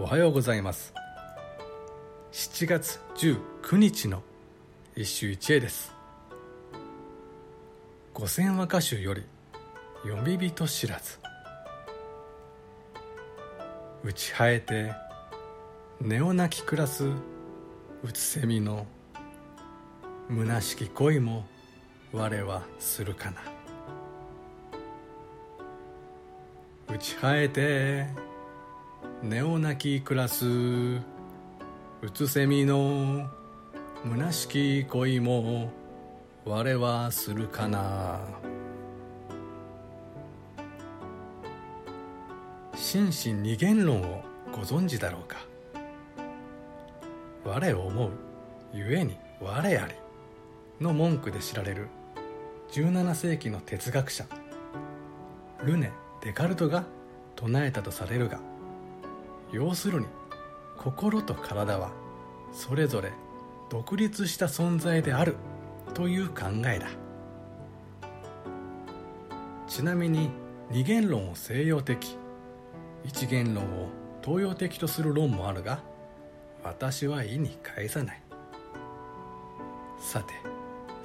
おはようございます。7月19日の一首一会です。五千和歌集より読み人知らず。打ち生えて根をなき暮らすうつせみの虚しき恋も我はするかな。打ち生えて根をなき暮らすうつせみの虚しき恋も我はするかな。心身二元論をご存知だろうか。我を思うゆえに我ありの文句で知られる17世紀の哲学者ルネ・デカルトが唱えたとされるが要するに心と体はそれぞれ独立した存在であるという考えだ。ちなみに二元論を西洋的一元論を東洋的とする論もあるが私は意に介さない。さて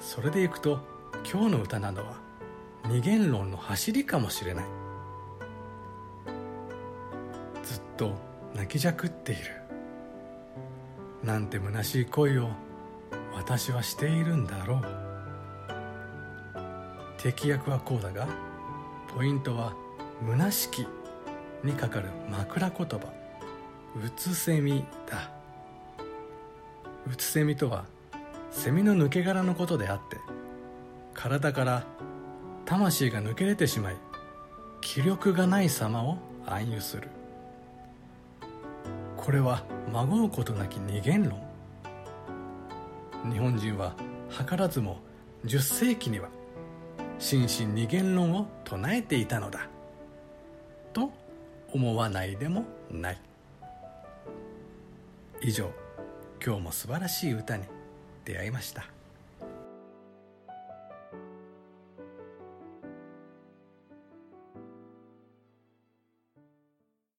それでいくと今日の歌などは二元論の走りかもしれない。ずっと泣きじゃくっている。なんて虚しい恋を私はしているんだろう。敵役はこうだがポイントは「虚しき」にかかる枕言葉「うつせみ」だ。うつせみとはセミの抜け殻のことであって体から魂が抜け出てしまい気力がない様を暗喩する。これはまごうことなき二元論。日本人は図らずも10世紀には心身二元論を唱えていたのだ。と思わないでもない。以上今日も素晴らしい歌に出会いました。